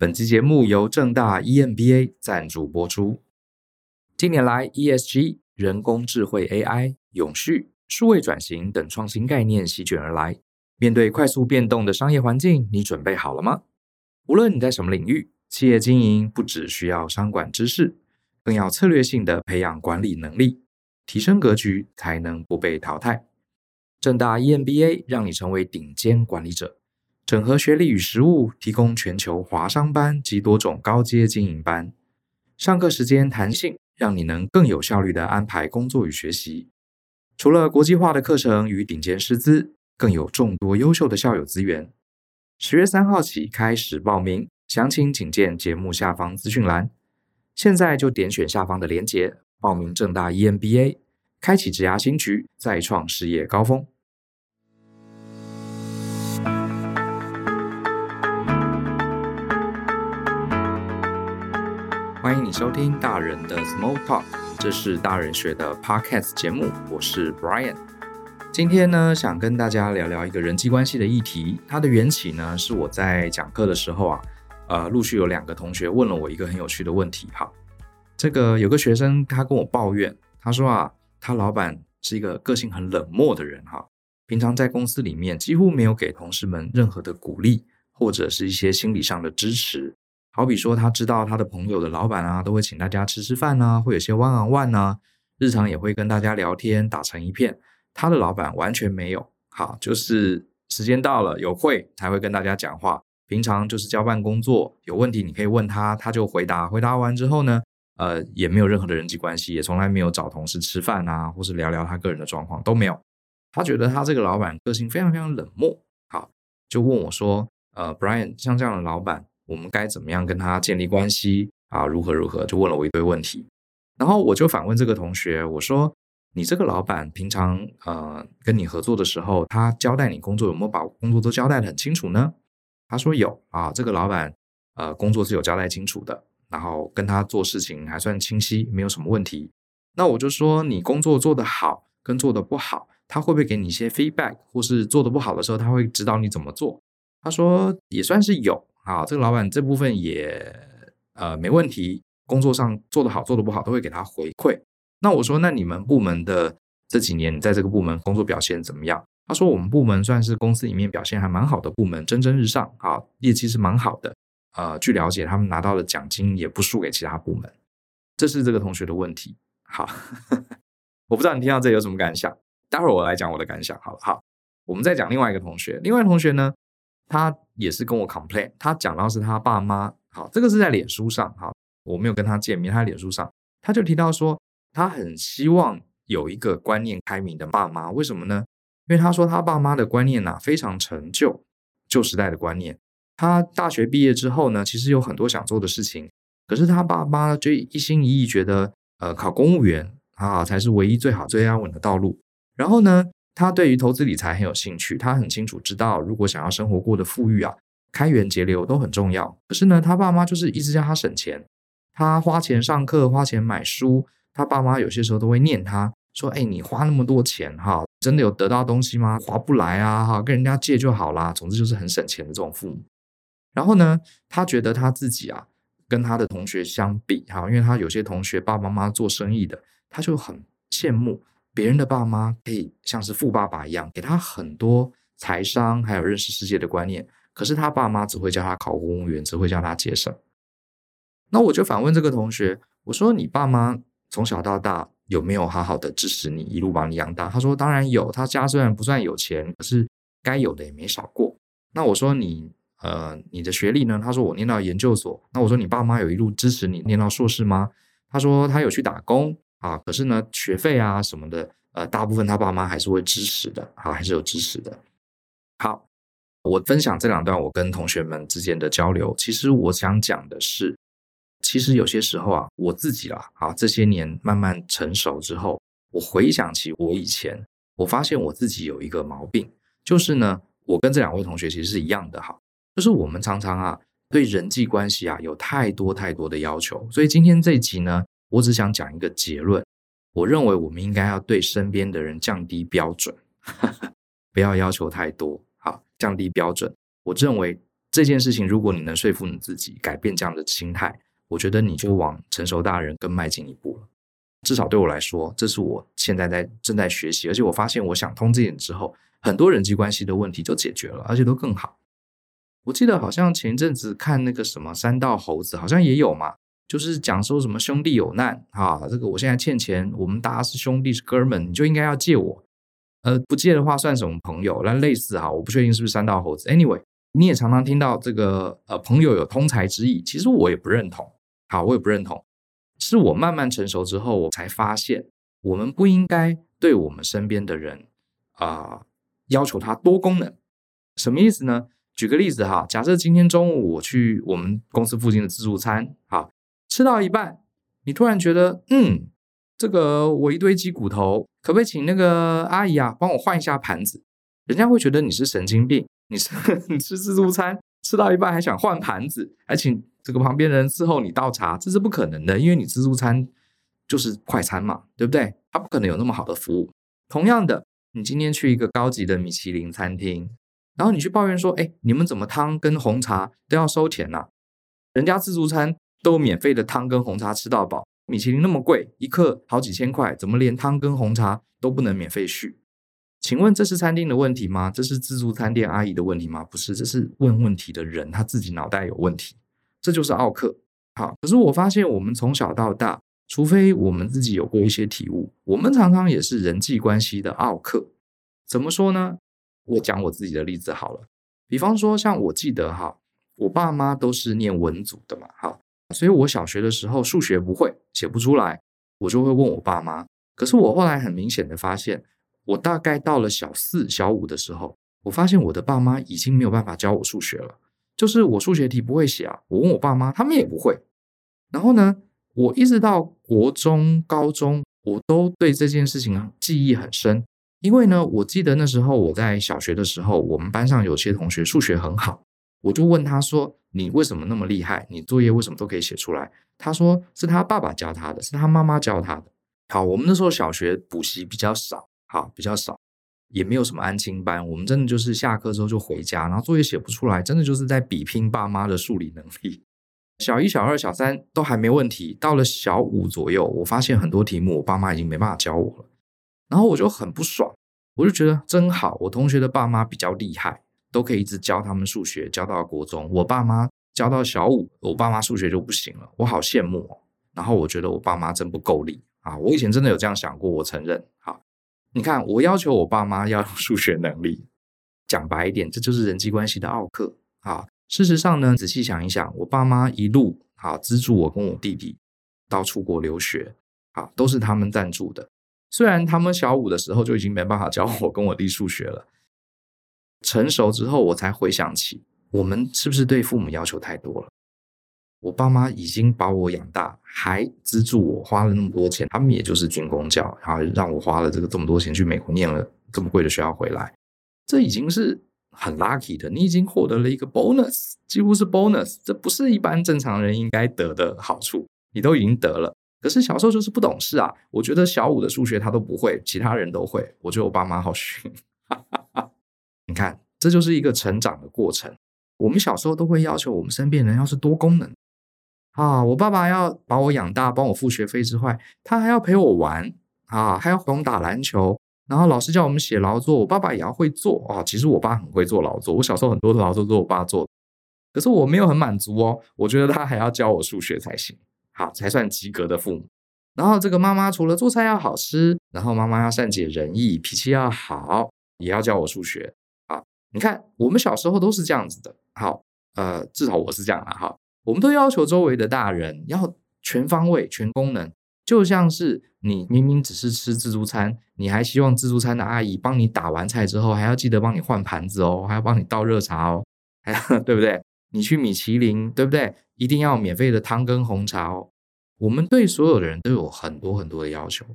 本期节目由正大 EMBA 赞助播出。近年来，ESG、人工智慧 AI、永续、数位转型等创新概念席卷而来。面对快速变动的商业环境，你准备好了吗？无论你在什么领域，企业经营不只需要商管知识，更要策略性的培养管理能力，提升格局，才能不被淘汰。正大 EMBA 让你成为顶尖管理者，整合学历与实务，提供全球华商班及多种高阶经营班，上课时间弹性，让你能更有效率地安排工作与学习。除了国际化的课程与顶尖师资，更有众多优秀的校友资源。十月三号起开始报名，详情请见节目下方资讯栏。现在就点选下方的链接报名正大 EMBA，开启职涯新局，再创事业高峰。欢迎你收听大人的 Small Talk，这是大人学的 Podcast 节目，我是 Brian。今天呢，想跟大家聊聊一个人际关系的议题。它的缘起呢，是我在讲课的时候啊，呃，陆续有两个同学问了我一个很有趣的问题。哈，这个有个学生他跟我抱怨，他说啊，他老板是一个个性很冷漠的人哈，平常在公司里面几乎没有给同事们任何的鼓励，或者是一些心理上的支持。好比说，他知道他的朋友的老板啊，都会请大家吃吃饭啊，会有些 one on one 啊，日常也会跟大家聊天，打成一片。他的老板完全没有，好，就是时间到了有会才会跟大家讲话，平常就是交办工作，有问题你可以问他，他就回答。回答完之后呢，呃，也没有任何的人际关系，也从来没有找同事吃饭啊，或是聊聊他个人的状况都没有。他觉得他这个老板个性非常非常冷漠，好，就问我说，呃，Brian，像这样的老板。我们该怎么样跟他建立关系啊？如何如何？就问了我一堆问题，然后我就反问这个同学，我说：“你这个老板平常呃跟你合作的时候，他交代你工作有没有把工作都交代得很清楚呢？”他说有啊，这个老板呃工作是有交代清楚的，然后跟他做事情还算清晰，没有什么问题。那我就说你工作做得好跟做得不好，他会不会给你一些 feedback，或是做得不好的时候，他会指导你怎么做？他说也算是有。好，这个老板这部分也呃没问题，工作上做得好做得不好都会给他回馈。那我说，那你们部门的这几年你在这个部门工作表现怎么样？他说我们部门算是公司里面表现还蛮好的部门，蒸蒸日上，啊，业绩是蛮好的。呃，据了解，他们拿到的奖金也不输给其他部门。这是这个同学的问题。好，我不知道你听到这有什么感想？待会儿我来讲我的感想。好了，好，我们再讲另外一个同学，另外一个同学呢？他也是跟我 complain，他讲到是他爸妈，好，这个是在脸书上，好，我没有跟他见面，他在脸书上，他就提到说，他很希望有一个观念开明的爸妈，为什么呢？因为他说他爸妈的观念呐、啊、非常陈旧，旧时代的观念。他大学毕业之后呢，其实有很多想做的事情，可是他爸妈就一心一意觉得，呃，考公务员啊才是唯一最好最安稳的道路。然后呢，他对于投资理财很有兴趣，他很清楚知道，如果想要生活过得富裕啊，开源节流都很重要。可是呢，他爸妈就是一直叫他省钱，他花钱上课，花钱买书，他爸妈有些时候都会念他说：“哎，你花那么多钱哈，真的有得到东西吗？划不来啊哈，跟人家借就好啦。”总之就是很省钱的这种父母。然后呢，他觉得他自己啊，跟他的同学相比哈，因为他有些同学爸爸妈妈做生意的，他就很羡慕。别人的爸妈可以像是富爸爸一样，给他很多财商，还有认识世界的观念。可是他爸妈只会叫他考公务员，只会叫他节省。那我就反问这个同学，我说：“你爸妈从小到大有没有好好的支持你，一路把你养大？”他说：“当然有，他家虽然不算有钱，可是该有的也没少过。”那我说：“你呃，你的学历呢？”他说：“我念到研究所。”那我说：“你爸妈有一路支持你念到硕士吗？”他说：“他有去打工。”啊，可是呢，学费啊什么的，呃，大部分他爸妈还是会支持的，好，还是有支持的。好，我分享这两段我跟同学们之间的交流，其实我想讲的是，其实有些时候啊，我自己啦，啊，这些年慢慢成熟之后，我回想起我以前，我发现我自己有一个毛病，就是呢，我跟这两位同学其实是一样的，哈，就是我们常常啊，对人际关系啊有太多太多的要求，所以今天这一集呢。我只想讲一个结论，我认为我们应该要对身边的人降低标准，不要要求太多，好，降低标准。我认为这件事情，如果你能说服你自己改变这样的心态，我觉得你就往成熟大人更迈进一步了。至少对我来说，这是我现在在正在学习，而且我发现我想通这点之后，很多人际关系的问题就解决了，而且都更好。我记得好像前一阵子看那个什么三道猴子，好像也有嘛，就是讲说什么兄弟有难啊，这个我现在欠钱，我们大家是兄弟是哥们，你就应该要借我，呃，不借的话算什么朋友？那类似哈，我不确定是不是三道猴子。Anyway，你也常常听到这个呃朋友有通财之意，其实我也不认同，好，我也不认同。是我慢慢成熟之后，我才发现，我们不应该对我们身边的人啊、要求他多功能。什么意思呢？举个例子哈，假设今天中午我去我们公司附近的自助餐，好，吃到一半，你突然觉得，嗯，这个我一堆鸡骨头，可不可以请那个阿姨啊帮我换一下盘子？人家会觉得你是神经病，你是 你吃自助餐吃到一半还想换盘子，还请。这个旁边人伺候你倒茶，这是不可能的，因为你自助餐就是快餐嘛，对不对？他不可能有那么好的服务。同样的，你今天去一个高级的米其林餐厅，然后你去抱怨说：“哎，你们怎么汤跟红茶都要收钱呢？人家自助餐都免费的汤跟红茶吃到饱，米其林那么贵，一克好几千块，怎么连汤跟红茶都不能免费续？请问这是餐厅的问题吗？这是自助餐店阿姨的问题吗？不是，这是问问题的人他自己脑袋有问题。”这就是奥客，好。可是我发现，我们从小到大，除非我们自己有过一些体悟，我们常常也是人际关系的奥客。怎么说呢？我讲我自己的例子好了。比方说，像我记得哈，我爸妈都是念文组的嘛，哈，所以我小学的时候数学不会，写不出来，我就会问我爸妈。可是我后来很明显的发现，我大概到了小四、小五的时候，我发现我的爸妈已经没有办法教我数学了。就是我数学题不会写啊，我问我爸妈，他们也不会。然后呢，我一直到国中、高中，我都对这件事情记忆很深。因为呢，我记得那时候我在小学的时候，我们班上有些同学数学很好，我就问他说：“你为什么那么厉害？你作业为什么都可以写出来？”他说：“是他爸爸教他的，是他妈妈教他的。”好，我们那时候小学补习比较少，好，比较少。也没有什么安亲班，我们真的就是下课之后就回家，然后作业写不出来，真的就是在比拼爸妈的数理能力。小一、小二、小三都还没问题，到了小五左右，我发现很多题目我爸妈已经没办法教我了，然后我就很不爽，我就觉得真好，我同学的爸妈比较厉害，都可以一直教他们数学，教到国中，我爸妈教到小五，我爸妈数学就不行了，我好羡慕哦。然后我觉得我爸妈真不够力啊，我以前真的有这样想过，我承认，好。你看，我要求我爸妈要有数学能力，讲白一点，这就是人际关系的奥克啊。事实上呢，仔细想一想，我爸妈一路啊资助我跟我弟弟到出国留学啊，都是他们赞助的。虽然他们小五的时候就已经没办法教我跟我弟数学了，成熟之后我才回想起，我们是不是对父母要求太多了？我爸妈已经把我养大，还资助我花了那么多钱，他们也就是军工教，然后让我花了这个这么多钱去美国念了这么贵的学校回来，这已经是很 lucky 的，你已经获得了一个 bonus，几乎是 bonus，这不是一般正常人应该得的好处，你都已经得了。可是小时候就是不懂事啊，我觉得小五的数学他都不会，其他人都会，我觉得我爸妈好逊，哈哈。你看，这就是一个成长的过程。我们小时候都会要求我们身边人要是多功能。啊，我爸爸要把我养大，帮我付学费之外，他还要陪我玩啊，还要陪我打篮球。然后老师叫我们写劳作，我爸爸也要会做啊。其实我爸很会做劳作，我小时候很多的劳作都是我爸做的，可是我没有很满足哦。我觉得他还要教我数学才行，好才算及格的父母。然后这个妈妈除了做菜要好吃，然后妈妈要善解人意，脾气要好，也要教我数学。你看我们小时候都是这样子的。好，呃，至少我是这样的哈。我们都要求周围的大人要全方位、全功能，就像是你明明只是吃自助餐，你还希望自助餐的阿姨帮你打完菜之后，还要记得帮你换盘子哦，还要帮你倒热茶哦，还对不对？你去米其林，对不对？一定要免费的汤跟红茶哦。我们对所有的人都有很多很多的要求。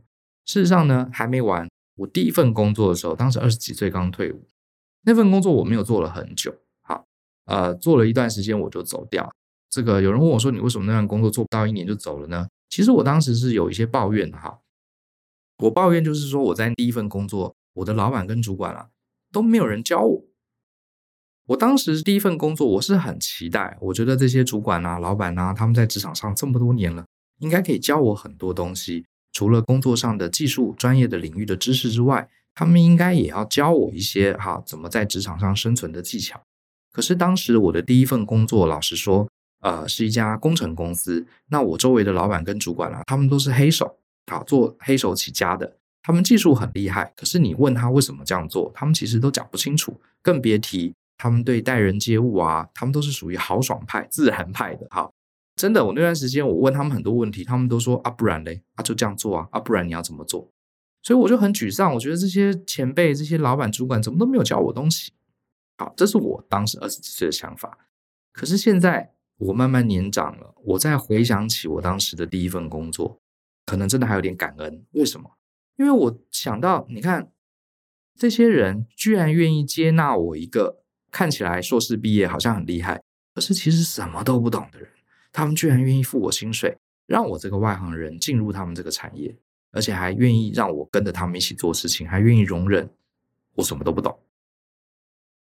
事实上呢，还没完。我第一份工作的时候，当时二十几岁刚退伍，那份工作我没有做了很久，好，呃，做了一段时间我就走掉。这个有人问我说：“你为什么那份工作做不到一年就走了呢？”其实我当时是有一些抱怨的哈。我抱怨就是说我在第一份工作，我的老板跟主管啊都没有人教我。我当时第一份工作，我是很期待，我觉得这些主管啊、老板啊，他们在职场上这么多年了，应该可以教我很多东西。除了工作上的技术、专业的领域的知识之外，他们应该也要教我一些哈，怎么在职场上生存的技巧。可是当时我的第一份工作，老实说，呃，是一家工程公司。那我周围的老板跟主管啊，他们都是黑手，啊，做黑手起家的，他们技术很厉害。可是你问他为什么这样做，他们其实都讲不清楚，更别提。他们对待人接物啊，他们都是属于豪爽派、自然派的。哈，真的，我那段时间我问他们很多问题，他们都说啊，不然嘞，啊就这样做啊，啊不然你要怎么做？所以我就很沮丧，我觉得这些前辈、这些老板、主管怎么都没有教我东西。好，这是我当时二十几岁的想法。可是现在我慢慢年长了，我再回想起我当时的第一份工作，可能真的还有点感恩。为什么？因为我想到，你看，这些人居然愿意接纳我一个。看起来硕士毕业好像很厉害，可是其实什么都不懂的人，他们居然愿意付我薪水，让我这个外行人进入他们这个产业，而且还愿意让我跟着他们一起做事情，还愿意容忍我什么都不懂。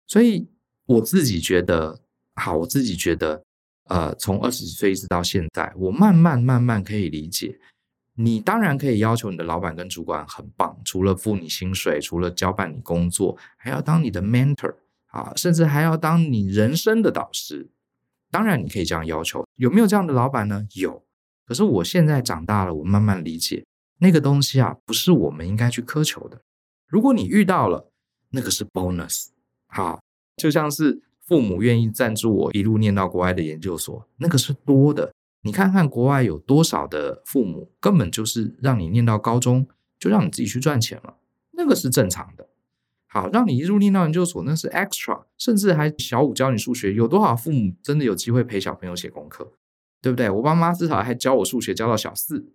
所以我自己觉得，好，我自己觉得，呃，从二十几岁一直到现在，我慢慢慢慢可以理解，你当然可以要求你的老板跟主管很棒，除了付你薪水，除了交办你工作，还要当你的 mentor。啊，甚至还要当你人生的导师，当然你可以这样要求。有没有这样的老板呢？有。可是我现在长大了，我慢慢理解那个东西啊，不是我们应该去苛求的。如果你遇到了，那个是 bonus。好，就像是父母愿意赞助我一路念到国外的研究所，那个是多的。你看看国外有多少的父母，根本就是让你念到高中，就让你自己去赚钱了，那个是正常的。好，让你一路念到研究所，那是 extra，甚至还小五教你数学。有多少父母真的有机会陪小朋友写功课，对不对？我爸妈至少还教我数学，教到小四。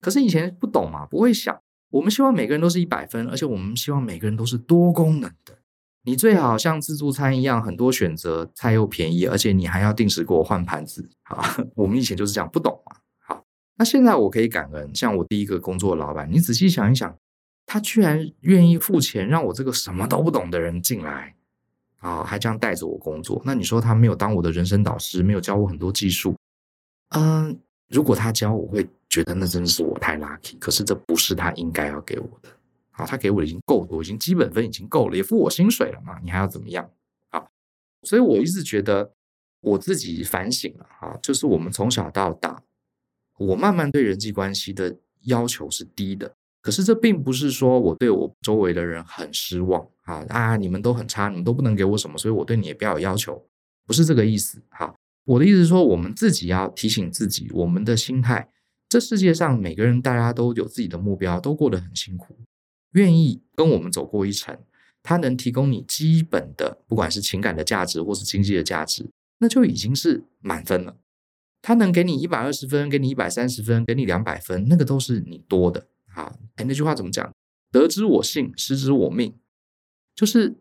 可是以前不懂嘛，不会想。我们希望每个人都是一百分，而且我们希望每个人都是多功能的。你最好像自助餐一样，很多选择，菜又便宜，而且你还要定时给我换盘子。好，我们以前就是这样，不懂嘛。好，那现在我可以感恩，像我第一个工作的老板，你仔细想一想。他居然愿意付钱让我这个什么都不懂的人进来，啊，还这样带着我工作。那你说他没有当我的人生导师，没有教我很多技术？嗯，如果他教，我会觉得那真的是我太 lucky。可是这不是他应该要给我的。好，他给我的已经够多，已经基本分已经够了，也付我薪水了嘛，你还要怎么样？啊，所以我一直觉得我自己反省了啊，就是我们从小到大，我慢慢对人际关系的要求是低的。可是这并不是说我对我周围的人很失望啊啊！你们都很差，你们都不能给我什么，所以我对你也不要有要求，不是这个意思。好，我的意思是说，我们自己要提醒自己，我们的心态。这世界上每个人，大家都有自己的目标，都过得很辛苦，愿意跟我们走过一程，他能提供你基本的，不管是情感的价值或是经济的价值，那就已经是满分了。他能给你一百二十分，给你一百三十分，给你两百分，那个都是你多的。啊，哎，那句话怎么讲？得之我幸，失之我命。就是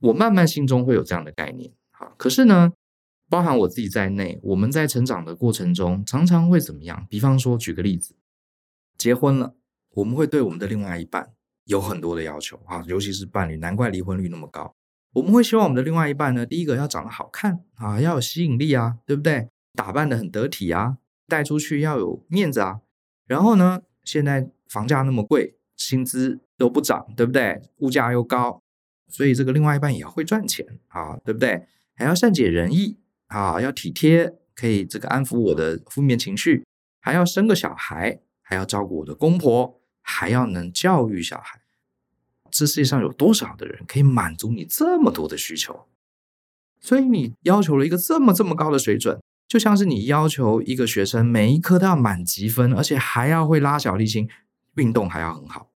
我慢慢心中会有这样的概念。好，可是呢，包含我自己在内，我们在成长的过程中，常常会怎么样？比方说，举个例子，结婚了，我们会对我们的另外一半有很多的要求啊，尤其是伴侣，难怪离婚率那么高。我们会希望我们的另外一半呢，第一个要长得好看啊，要有吸引力啊，对不对？打扮得很得体啊，带出去要有面子啊。然后呢，现在。房价那么贵，薪资都不涨，对不对？物价又高，所以这个另外一半也会赚钱啊，对不对？还要善解人意啊，要体贴，可以这个安抚我的负面情绪，还要生个小孩，还要照顾我的公婆，还要能教育小孩。这世界上有多少的人可以满足你这么多的需求？所以你要求了一个这么这么高的水准，就像是你要求一个学生每一科都要满级分，而且还要会拉小提琴。运动还要很好，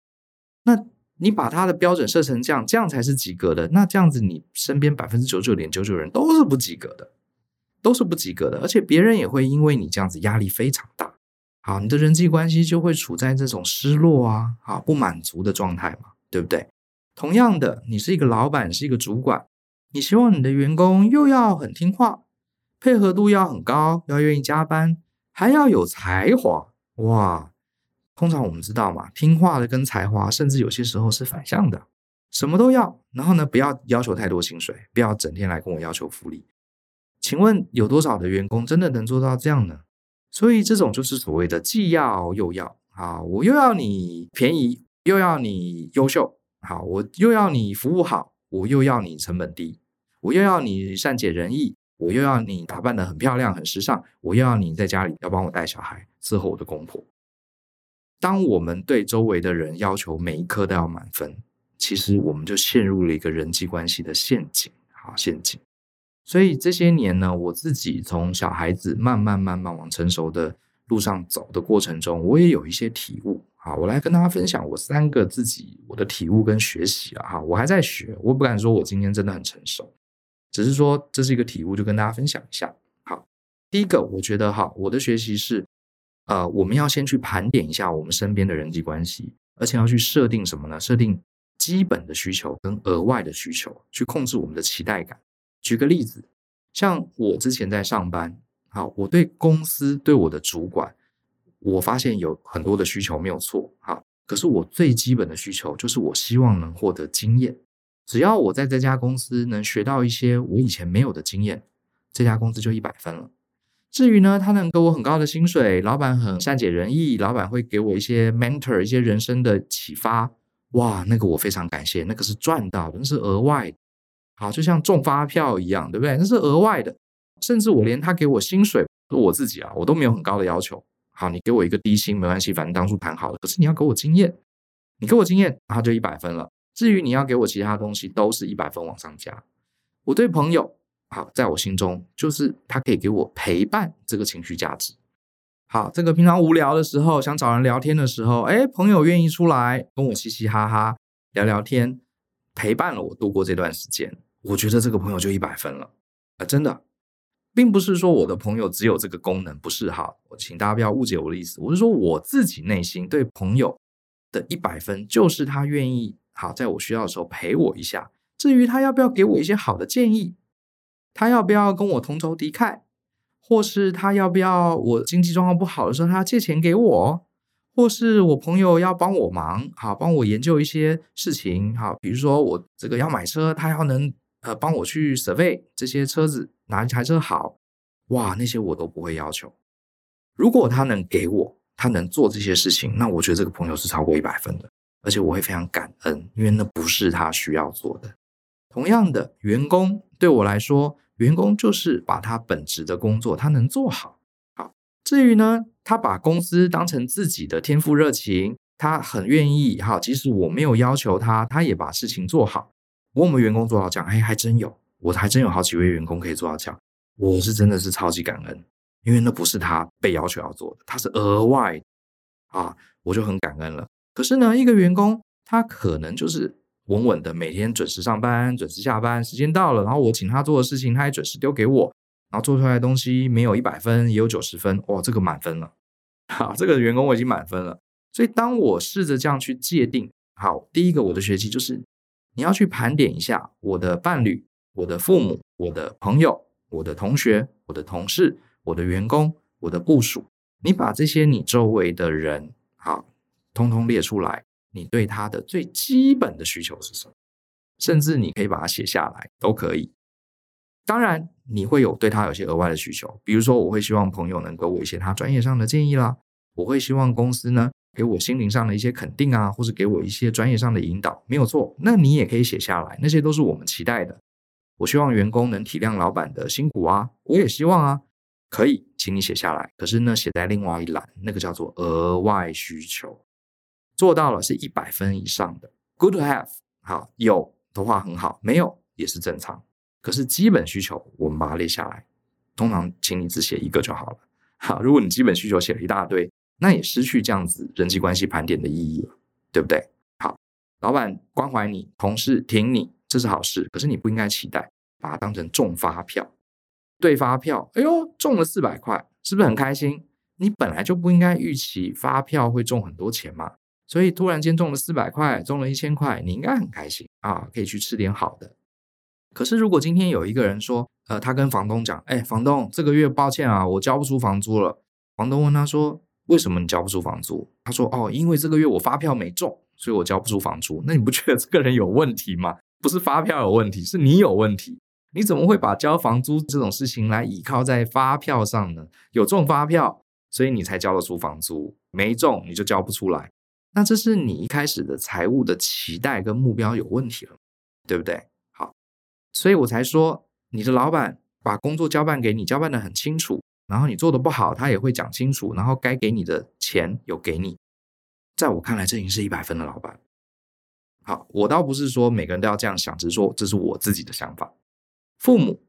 那你把他的标准设成这样，这样才是及格的。那这样子，你身边百分之九十九点九九人都是不及格的，都是不及格的，而且别人也会因为你这样子压力非常大。好，你的人际关系就会处在这种失落啊、啊不满足的状态嘛，对不对？同样的，你是一个老板，是一个主管，你希望你的员工又要很听话，配合度要很高，要愿意加班，还要有才华，哇！通常我们知道嘛，听话的跟才华，甚至有些时候是反向的。什么都要，然后呢，不要要求太多薪水，不要整天来跟我要求福利。请问有多少的员工真的能做到这样呢？所以这种就是所谓的既要又要啊，我又要你便宜，又要你优秀，好，我又要你服务好，我又要你成本低，我又要你善解人意，我又要你打扮得很漂亮、很时尚，我又要你在家里要帮我带小孩，伺候我的公婆。当我们对周围的人要求每一科都要满分，其实我们就陷入了一个人际关系的陷阱，好，陷阱。所以这些年呢，我自己从小孩子慢慢慢慢往成熟的路上走的过程中，我也有一些体悟。啊，我来跟大家分享我三个自己我的体悟跟学习啊。哈，我还在学，我不敢说我今天真的很成熟，只是说这是一个体悟，就跟大家分享一下。好，第一个，我觉得哈，我的学习是，呃，我们要先去盘点一下我们身边的人际关系，而且要去设定什么呢？设定。基本的需求跟额外的需求，去控制我们的期待感。举个例子，像我之前在上班，好，我对公司对我的主管，我发现有很多的需求没有错，好，可是我最基本的需求就是我希望能获得经验。只要我在这家公司能学到一些我以前没有的经验，这家公司就一百分了。至于呢，他能给我很高的薪水，老板很善解人意，老板会给我一些 mentor，一些人生的启发。哇，那个我非常感谢，那个是赚到的，那是额外，好，就像中发票一样，对不对？那是额外的，甚至我连他给我薪水，我自己啊，我都没有很高的要求。好，你给我一个低薪没关系，反正当初谈好了。可是你要给我经验，你给我经验，他就一百分了。至于你要给我其他东西，都是一百分往上加。我对朋友，好，在我心中就是他可以给我陪伴这个情绪价值。好，这个平常无聊的时候，想找人聊天的时候，哎，朋友愿意出来跟我嘻嘻哈哈聊聊天，陪伴了我度过这段时间，我觉得这个朋友就一百分了啊！真的，并不是说我的朋友只有这个功能，不是哈，我请大家不要误解我的意思，我是说我自己内心对朋友的一百分，就是他愿意好在我需要的时候陪我一下，至于他要不要给我一些好的建议，他要不要跟我同仇敌忾。或是他要不要我经济状况不好的时候，他借钱给我；或是我朋友要帮我忙，好帮我研究一些事情，好，比如说我这个要买车，他要能呃帮我去 survey 这些车子哪一台车好，哇，那些我都不会要求。如果他能给我，他能做这些事情，那我觉得这个朋友是超过一百分的，而且我会非常感恩，因为那不是他需要做的。同样的，员工对我来说。员工就是把他本职的工作他能做，好。至于呢，他把公司当成自己的天赋热情，他很愿意，哈。即使我没有要求他，他也把事情做好。我们员工做到这样，哎，还真有，我还真有好几位员工可以做到这样。我是真的是超级感恩，因为那不是他被要求要做的，他是额外啊，我就很感恩了。可是呢，一个员工他可能就是。稳稳的，每天准时上班，准时下班，时间到了，然后我请他做的事情，他也准时丢给我，然后做出来的东西没有一百分，也有九十分，哇，这个满分了，好，这个员工我已经满分了。所以当我试着这样去界定，好，第一个我的学习就是，你要去盘点一下我的伴侣、我的父母、我的朋友、我的同学、我的同事、我的员工、我的部属，你把这些你周围的人，好，通通列出来。你对他的最基本的需求是什么？甚至你可以把它写下来，都可以。当然，你会有对他有些额外的需求，比如说，我会希望朋友能给我一些他专业上的建议啦，我会希望公司呢给我心灵上的一些肯定啊，或是给我一些专业上的引导，没有错。那你也可以写下来，那些都是我们期待的。我希望员工能体谅老板的辛苦啊，我也希望啊，可以，请你写下来。可是呢，写在另外一栏，那个叫做额外需求。做到了是一百分以上的，good to have，好，有的话很好，没有也是正常。可是基本需求我们把它列下来，通常请你只写一个就好了。好，如果你基本需求写了一大堆，那也失去这样子人际关系盘点的意义了，对不对？好，老板关怀你，同事挺你，这是好事。可是你不应该期待把它当成中发票，对发票，哎呦，中了四百块，是不是很开心？你本来就不应该预期发票会中很多钱嘛。所以突然间中了四百块，中了一千块，你应该很开心啊，可以去吃点好的。可是如果今天有一个人说，呃，他跟房东讲，哎，房东，这个月抱歉啊，我交不出房租了。房东问他说，为什么你交不出房租？他说，哦，因为这个月我发票没中所以我交不出房租。那你不觉得这个人有问题吗？不是发票有问题，是你有问题。你怎么会把交房租这种事情来倚靠在发票上呢？有中发票，所以你才交得出房租；没中，你就交不出来。那这是你一开始的财务的期待跟目标有问题了，对不对？所以我才说，你的老板把工作交办给你，交办得很清楚，然后你做的不好，他也会讲清楚，然后该给你的钱有给你。在我看来，这已经是一百分的老板。好，我倒不是说每个人都要这样想，只是说这是我自己的想法。父母，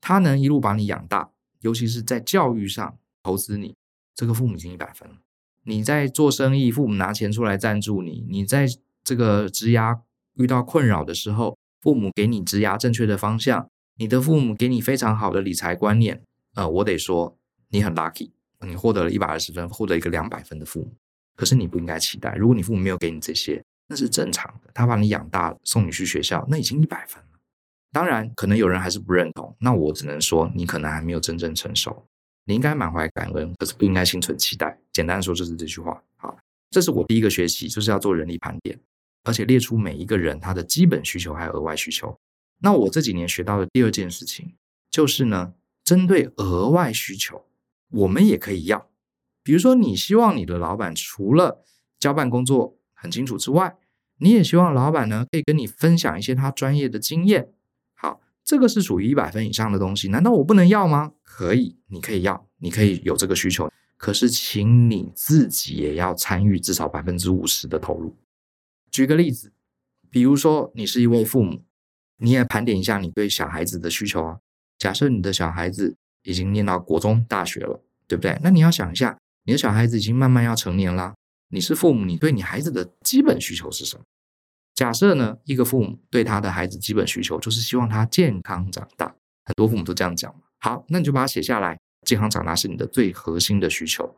他能一路把你养大，尤其是在教育上投资你，这个父母已经一百分了。你在做生意，父母拿钱出来赞助你；你在这个职涯遇到困扰的时候，父母给你职涯正确的方向；你的父母给你非常好的理财观念。呃，我得说，你很 lucky，你获得了一百二十分，获得一个两百分的父母。可是你不应该期待，如果你父母没有给你这些，那是正常的。他把你养大，送你去学校，那已经一百分了。当然，可能有人还是不认同，那我只能说，你可能还没有真正成熟。你应该满怀感恩，可是不应该心存期待。简单说就是这句话。好，这是我第一个学习，就是要做人力盘点，而且列出每一个人他的基本需求还有额外需求。那我这几年学到的第二件事情，就是呢，针对额外需求，我们也可以要。比如说，你希望你的老板除了交办工作很清楚之外，你也希望老板呢可以跟你分享一些他专业的经验。好这个是属于一百分以上的东西，难道我不能要吗？可以，你可以要，你可以有这个需求，可是请你自己也要参与至少百分之五十的投入。举个例子，比如说你是一位父母，你也盘点一下你对小孩子的需求啊。假设你的小孩子已经念到国中、大学了，对不对？那你要想一下，你的小孩子已经慢慢要成年了，你是父母，你对你孩子的基本需求是什么？假设呢，一个父母对他的孩子基本需求就是希望他健康长大，很多父母都这样讲嘛。好，那你就把它写下来，健康长大是你的最核心的需求。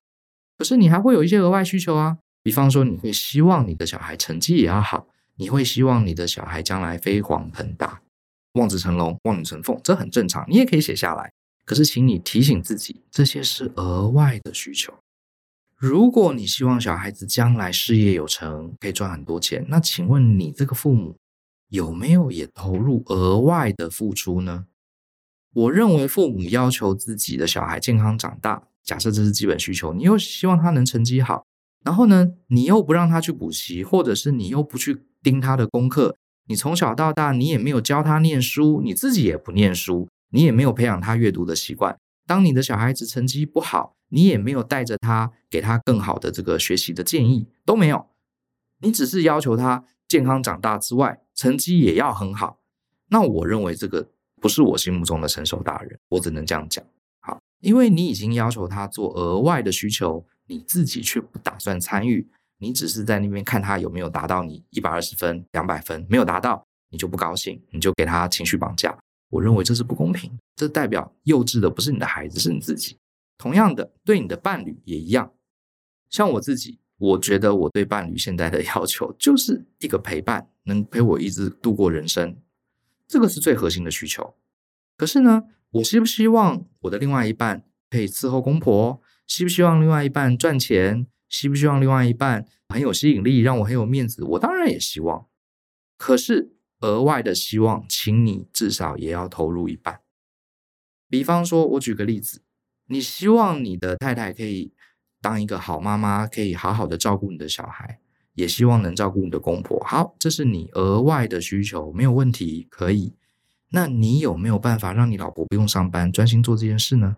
可是你还会有一些额外需求啊，比方说你会希望你的小孩成绩也要好，你会希望你的小孩将来飞黄腾达、望子成龙、望女成凤，这很正常，你也可以写下来。可是请你提醒自己，这些是额外的需求。如果你希望小孩子将来事业有成，可以赚很多钱，那请问你这个父母有没有也投入额外的付出呢？我认为父母要求自己的小孩健康长大，假设这是基本需求，你又希望他能成绩好，然后呢，你又不让他去补习，或者是你又不去盯他的功课，你从小到大你也没有教他念书，你自己也不念书，你也没有培养他阅读的习惯。当你的小孩子成绩不好，你也没有带着他给他更好的这个学习的建议，都没有，你只是要求他健康长大之外，成绩也要很好。那我认为这个不是我心目中的成熟大人，我只能这样讲。因为你已经要求他做额外的需求，你自己却不打算参与，你只是在那边看他有没有达到你一百二十分、两百分，没有达到你就不高兴，你就给他情绪绑架。我认为这是不公平，这代表幼稚的不是你的孩子，是你自己。同样的，对你的伴侣也一样。像我自己，我觉得我对伴侣现在的要求就是一个陪伴，能陪我一直度过人生，这个是最核心的需求。可是呢，我希不希望我的另外一半可以伺候公婆？希不希望另外一半赚钱？希不希望另外一半很有吸引力，让我很有面子？我当然也希望。可是。额外的希望，请你至少也要投入一半。比方说，我举个例子，你希望你的太太可以当一个好妈妈，可以好好的照顾你的小孩，也希望能照顾你的公婆。好，这是你额外的需求，没有问题，可以。那你有没有办法让你老婆不用上班，专心做这件事呢？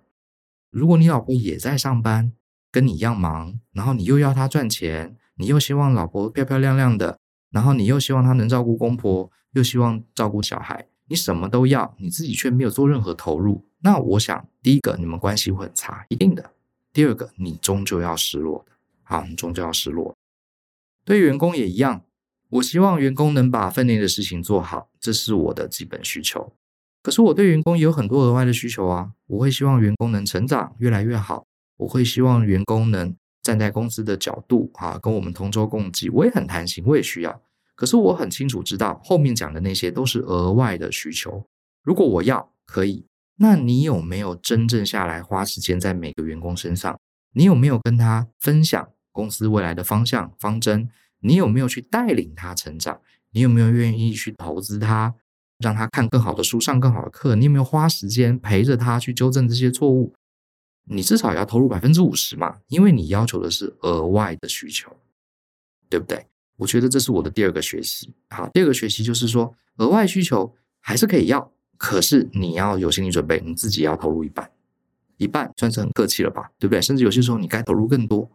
如果你老婆也在上班，跟你一样忙，然后你又要她赚钱，你又希望老婆漂漂亮亮的，然后你又希望她能照顾公婆。又希望照顾小孩，你什么都要，你自己却没有做任何投入。那我想，第一个，你们关系会很差，一定的。第二个，你终究要失落的。好，你终究要失落。对员工也一样，我希望员工能把分内的事情做好，这是我的基本需求。可是我对员工也有很多额外的需求啊，我会希望员工能成长，越来越好。我会希望员工能站在公司的角度啊，跟我们同舟共济。我也很贪心，我也需要。可是我很清楚知道，后面讲的那些都是额外的需求。如果我要可以，那你有没有真正下来花时间在每个员工身上？你有没有跟他分享公司未来的方向方针？你有没有去带领他成长？你有没有愿意去投资他，让他看更好的书，上更好的课？你有没有花时间陪着他去纠正这些错误？你至少也要投入百分之五十嘛，因为你要求的是额外的需求，对不对？我觉得这是我的第二个学习。好，第二个学习就是说，额外需求还是可以要，可是你要有心理准备，你自己要投入一半，一半算是很客气了吧，对不对？甚至有些时候你该投入更多。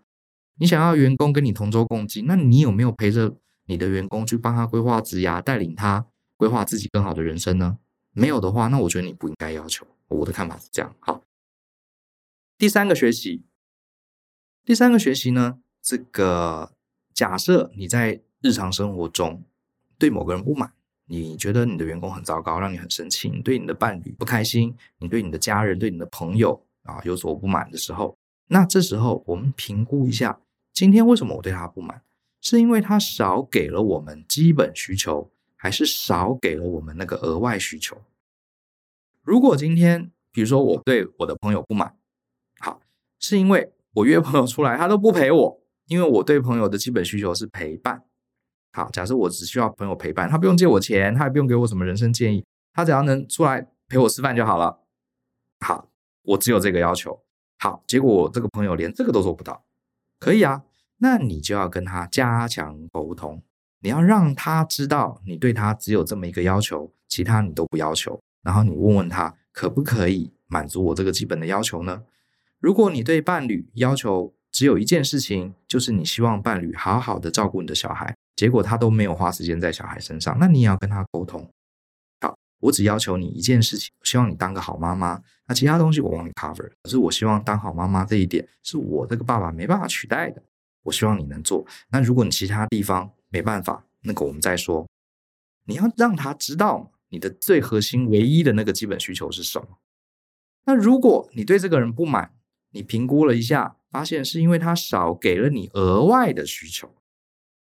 你想要员工跟你同舟共济，那你有没有陪着你的员工去帮他规划职涯，带领他规划自己更好的人生呢？没有的话，那我觉得你不应该要求。我的看法是这样。好，第三个学习，第三个学习呢，这个。假设你在日常生活中对某个人不满，你觉得你的员工很糟糕，让你很生气，你对你的伴侣不开心，你对你的家人、对你的朋友啊有所不满的时候，那这时候我们评估一下，今天为什么我对他不满？是因为他少给了我们基本需求，还是少给了我们那个额外需求？如果今天，比如说我对我的朋友不满，好，是因为我约朋友出来，他都不陪我。因为我对朋友的基本需求是陪伴。好，假设我只需要朋友陪伴，他不用借我钱，他也不用给我什么人生建议，他只要能出来陪我吃饭就好了。好，我只有这个要求。好，结果我这个朋友连这个都做不到。可以啊，那你就要跟他加强沟通，你要让他知道你对他只有这么一个要求，其他你都不要求。然后你问问他可不可以满足我这个基本的要求呢？如果你对伴侣要求，只有一件事情，就是你希望伴侣好好的照顾你的小孩，结果他都没有花时间在小孩身上，那你也要跟他沟通。我只要求你一件事情，我希望你当个好妈妈，那其他东西我帮你 cover。可是我希望当好妈妈这一点是我这个爸爸没办法取代的，我希望你能做。那如果你其他地方没办法，那个我们再说。你要让他知道你的最核心、唯一的那个基本需求是什么。那如果你对这个人不满，你评估了一下。发现是因为他少给了你额外的需求，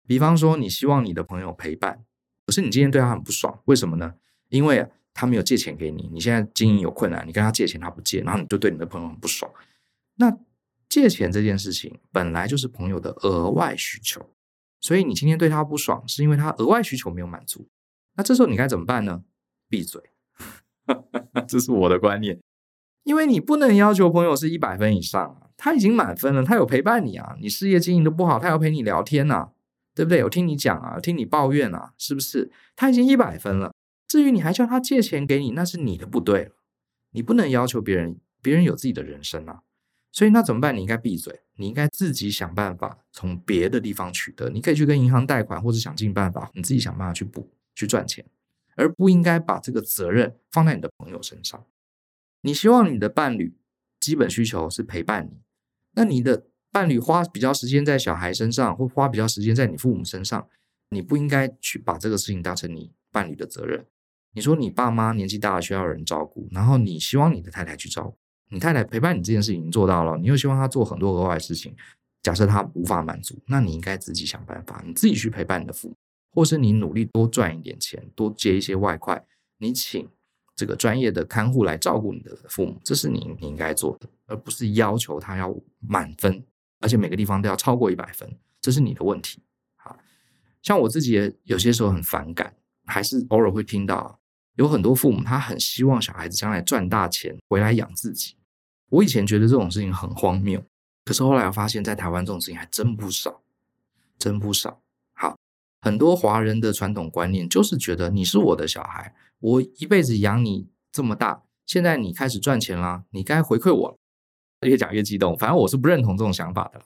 比方说你希望你的朋友陪伴，可是你今天对他很不爽，为什么呢？因为他没有借钱给你，你现在经营有困难，你跟他借钱他不借，然后你就对你的朋友很不爽。那借钱这件事情本来就是朋友的额外需求，所以你今天对他不爽，是因为他额外需求没有满足。那这时候你该怎么办呢？闭嘴，这是我的观念，因为你不能要求朋友是一百分以上啊。他已经满分了，他有陪伴你啊，你事业经营的不好，他要陪你聊天呐，对不对？有听你讲啊，听你抱怨啊，是不是？他已经一百分了，至于你还叫他借钱给你，那是你的不对了。你不能要求别人，别人有自己的人生啊。所以那怎么办？你应该闭嘴，你应该自己想办法从别的地方取得。你可以去跟银行贷款，或者想尽办法，你自己想办法去补，去赚钱，而不应该把这个责任放在你的朋友身上。你希望你的伴侣基本需求是陪伴你。那你的伴侣花比较时间在小孩身上，或花比较时间在你父母身上，你不应该去把这个事情当成你伴侣的责任。你说你爸妈年纪大了需要人照顾，然后你希望你的太太去照顾，你太太陪伴你这件事已经做到了，你又希望她做很多额外的事情。假设她无法满足，那你应该自己想办法，你自己去陪伴你的父母，或是你努力多赚一点钱，多接一些外快，你请。这个专业的看护来照顾你的父母，这是你你应该做的，而不是要求他要满分，而且每个地方都要超过一百分，这是你的问题。好，像我自己也有些时候很反感，还是偶尔会听到有很多父母他很希望小孩子将来赚大钱回来养自己。我以前觉得这种事情很荒谬，可是后来我发现，在台湾这种事情还真不少，真不少。好，很多华人的传统观念就是觉得你是我的小孩。我一辈子养你这么大，现在你开始赚钱啦，你该回馈我了。越讲越激动，反正我是不认同这种想法的，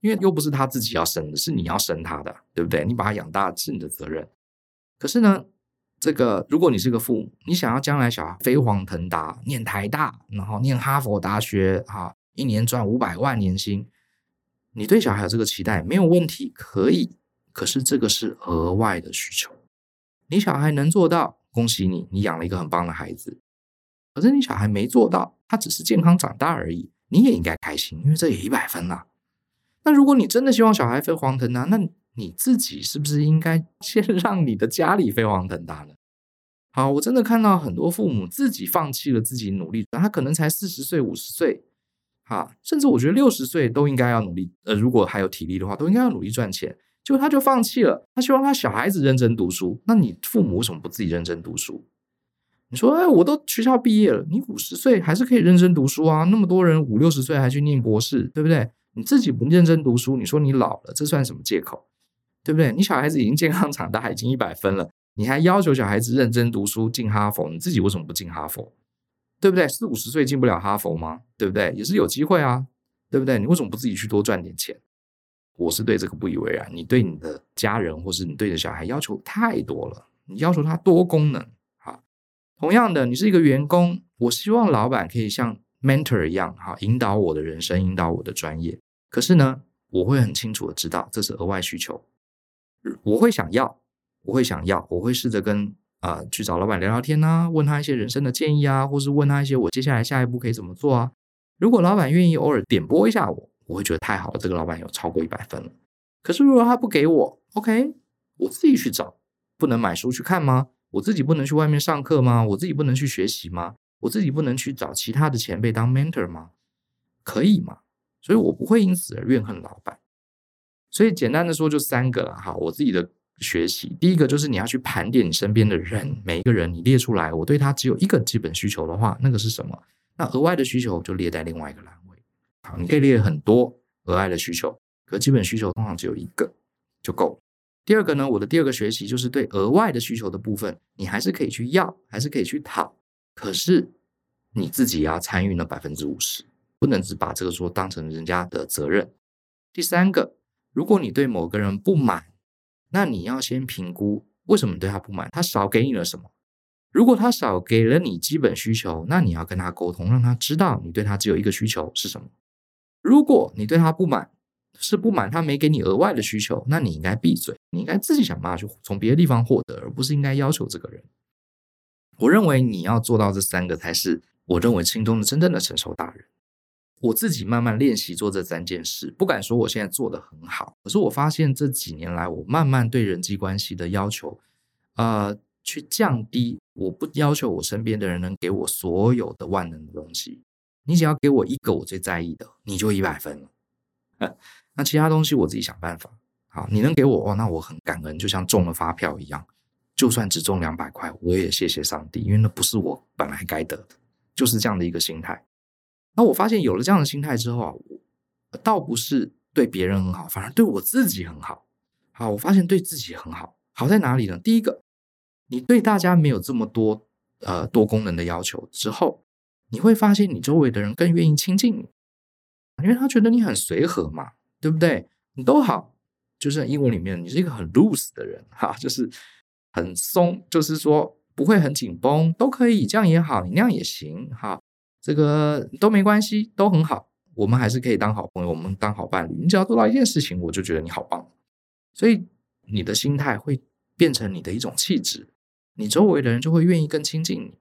因为又不是他自己要生的，是你要生他的，对不对？你把他养大是你的责任。可是呢，这个如果你是个父母，你想要将来小孩飞黄腾达，念台大，然后念哈佛大学，哈，一年赚五百万年薪，你对小孩有这个期待没有问题，可以。可是这个是额外的需求，你小孩能做到。恭喜你，你养了一个很棒的孩子。可是你小孩没做到，他只是健康长大而已，你也应该开心，因为这也一百分了。那如果你真的希望小孩飞黄腾达，那你自己是不是应该 先让你的家里飞黄腾达呢？好，我真的看到很多父母自己放弃了自己努力，他可能才四十岁、五十岁，哈，甚至我觉得六十岁都应该要努力。呃，如果还有体力的话，都应该要努力赚钱。结果他就放弃了，他希望他小孩子认真读书。那你父母为什么不自己认真读书？你说，哎，我都学校毕业了，你五十岁还是可以认真读书啊？那么多人五六十岁还去念博士，对不对？你自己不认真读书，你说你老了，这算什么借口？对不对？你小孩子已经健康长大，已经一百分了，你还要求小孩子认真读书进哈佛，你自己为什么不进哈佛？对不对？四五十岁进不了哈佛吗？对不对？也是有机会啊，对不对？你为什么不自己去多赚点钱？我是对这个不以为然。你对你的家人或是你对你的小孩要求太多了，你要求他多功能。好，同样的，你是一个员工，我希望老板可以像 mentor 一样，哈，引导我的人生，引导我的专业。可是呢，我会很清楚的知道这是额外需求。我会想要，我会想要，我会试着跟啊、去找老板聊聊天啊，问他一些人生的建议啊，或是问他一些我接下来下一步可以怎么做啊。如果老板愿意偶尔点拨一下我，我会觉得太好了，这个老板有超过一百分了。可是如果他不给我，OK，我自己去找，不能买书去看吗？我自己不能去外面上课吗？我自己不能去学习吗？我自己不能去找其他的前辈当 mentor 吗？可以吗？所以我不会因此而怨恨老板。所以简单的说，就三个了哈。我自己的学习，第一个就是你要去盘点你身边的人，每一个人你列出来，我对他只有一个基本需求的话，那个是什么？那额外的需求就列在另外一个栏位。好，你可以列很多额外的需求，可基本需求通常只有一个就够了。第二个呢，我的第二个学习就是对额外的需求的部分，你还是可以去要，还是可以去讨，可是你自己要参与那百分之五十，不能只把这个说当成人家的责任。第三个。如果你对某个人不满，那你要先评估为什么对他不满，他少给你了什么？如果他少给了你基本需求，那你要跟他沟通，让他知道你对他只有一个需求是什么。如果你对他不满，是不满他没给你额外的需求，那你应该闭嘴，你应该自己想办法去从别的地方获得，而不是应该要求这个人。我认为你要做到这三个，才是我认为心中的真正的成熟大人。我自己慢慢练习做这三件事，不敢说我现在做得很好，可是我发现这几年来，我慢慢对人际关系的要求，呃，去降低。我不要求我身边的人能给我所有的万能的东西，你只要给我一个我最在意的，你就一百分了。那其他东西我自己想办法。好，你能给我哦，那我很感恩，就像中了发票一样，就算只中两百块，我也谢谢上帝，因为那不是我本来该得的，就是这样的一个心态。那我发现有了这样的心态之后啊，倒不是对别人很好，反而对我自己很好。好，我发现对自己很好，好在哪里呢？第一个，你对大家没有这么多呃多功能的要求之后，你会发现你周围的人更愿意亲近你，因为他觉得你很随和嘛，对不对？你都好，就是英文里面你是一个很 loose 的人哈，就是很松，就是说不会很紧绷，都可以，这样也好，你那样也行哈。这个都没关系，都很好，我们还是可以当好朋友，我们当好伴侣。你只要做到一件事情，我就觉得你好棒。所以你的心态会变成你的一种气质，你周围的人就会愿意更亲近你。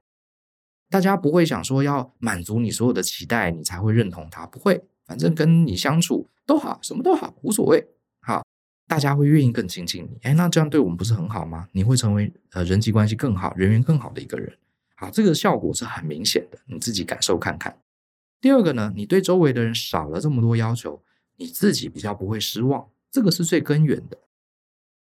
大家不会想说要满足你所有的期待，你才会认同他，不会，反正跟你相处都好，什么都好，无所谓。好，大家会愿意更亲近你。哎，那这样对我们不是很好吗？你会成为呃人际关系更好、人缘更好的一个人。好，这个效果是很明显的，你自己感受看看。第二个呢，你对周围的人少了这么多要求，你自己比较不会失望，这个是最根源的。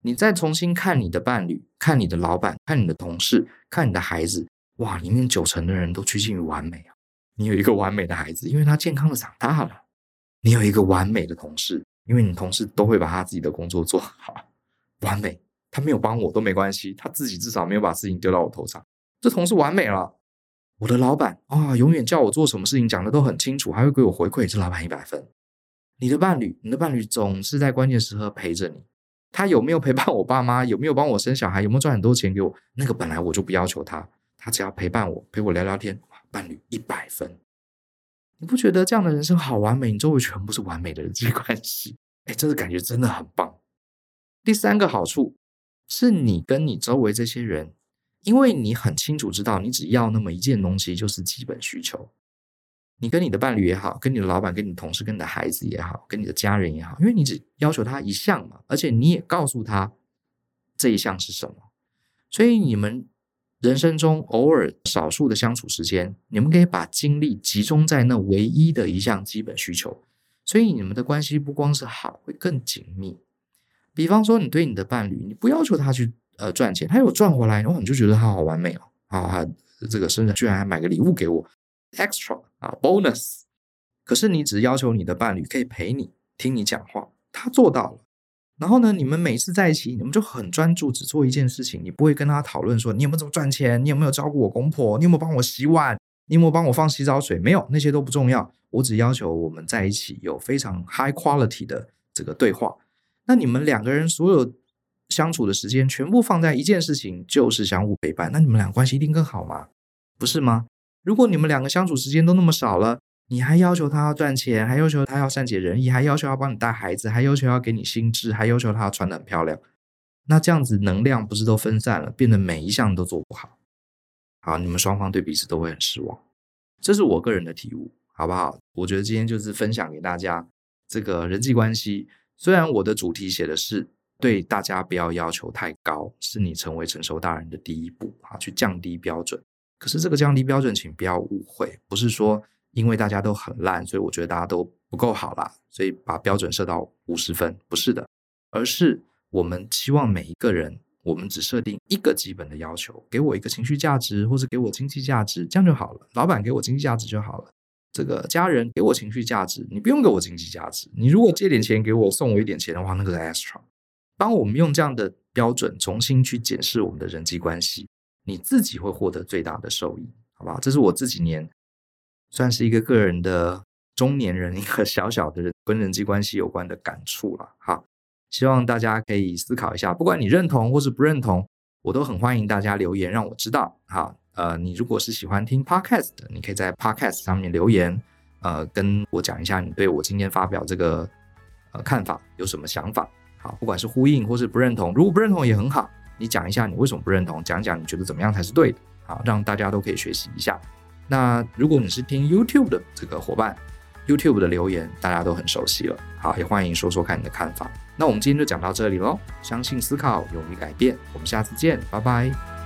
你再重新看你的伴侣，看你的老板，看你的同事，看你的孩子，哇，里面九成的人都趋近于完美啊！你有一个完美的孩子，因为他健康的长大了；你有一个完美的同事，因为你同事都会把他自己的工作做好，完美。他没有帮我都没关系，他自己至少没有把事情丢到我头上。这同事完美了，我的老板啊，永远叫我做什么事情讲的都很清楚，还会给我回馈，这老板一百分。你的伴侣，你的伴侣总是在关键时刻陪着你，他有没有陪伴我爸妈？有没有帮我生小孩？有没有赚很多钱给我？那个本来我就不要求他，他只要陪伴我，陪我聊聊天，哇伴侣一百分。你不觉得这样的人生好完美？你周围全部是完美的人际关系，哎，这个感觉真的很棒。第三个好处是你跟你周围这些人。因为你很清楚知道，你只要那么一件东西就是基本需求。你跟你的伴侣也好，跟你的老板、跟你的同事、跟你的孩子也好，跟你的家人也好，因为你只要求他一项嘛，而且你也告诉他这一项是什么，所以你们人生中偶尔少数的相处时间，你们可以把精力集中在那唯一的一项基本需求，所以你们的关系不光是好，会更紧密。比方说，你对你的伴侣，你不要求他去呃赚钱，他有赚回来，然后你就觉得他好完美哦，啊，这个生日居然还买个礼物给我，extra 啊，bonus。可是你只要求你的伴侣可以陪你听你讲话，他做到了。然后呢，你们每次在一起，你们就很专注，只做一件事情。你不会跟他讨论说你有没有怎么赚钱，你有没有照顾我公婆，你有没有帮我洗碗，你有没有帮我放洗澡水？没有，那些都不重要。我只要求我们在一起有非常 high quality 的这个对话。那你们两个人所有相处的时间全部放在一件事情，就是相互陪伴。那你们俩关系一定更好吗？不是吗？如果你们两个相处时间都那么少了，你还要求他要赚钱，还要求他要善解人意，还要求要帮你带孩子，还要求要给你薪资，还要求他穿得很漂亮，那这样子能量不是都分散了，变得每一项都做不好。好，你们双方对彼此都会很失望。这是我个人的体悟，好不好？我觉得今天就是分享给大家这个人际关系。虽然我的主题写的是对大家不要要求太高，是你成为成熟大人的第一步啊，去降低标准。可是这个降低标准，请不要误会，不是说。因为大家都很烂，所以我觉得大家都不够好啦，所以把标准设到五十分，不是的，而是我们期望每一个人，我们只设定一个基本的要求，给我一个情绪价值，或者给我经济价值，这样就好了。老板给我经济价值就好了，这个家人给我情绪价值，你不用给我经济价值，你如果借点钱给我，送我一点钱的话，那个是 extra。当我们用这样的标准重新去检视我们的人际关系，你自己会获得最大的受益，好不好？这是我这几年。算是一个个人的中年人一个小小的人跟人际关系有关的感触了。好，希望大家可以思考一下，不管你认同或是不认同，我都很欢迎大家留言让我知道。好，呃，你如果是喜欢听 Podcast 的，你可以在 Podcast 上面留言，呃，跟我讲一下你对我今天发表这个呃看法有什么想法。好，不管是呼应或是不认同，如果不认同也很好，你讲一下你为什么不认同，讲讲你觉得怎么样才是对的。好，让大家都可以学习一下。那如果你是听 YouTube 的这个伙伴，YouTube 的留言大家都很熟悉了，好，也欢迎说说看你的看法。那我们今天就讲到这里喽，相信思考，勇于改变，我们下次见，拜拜。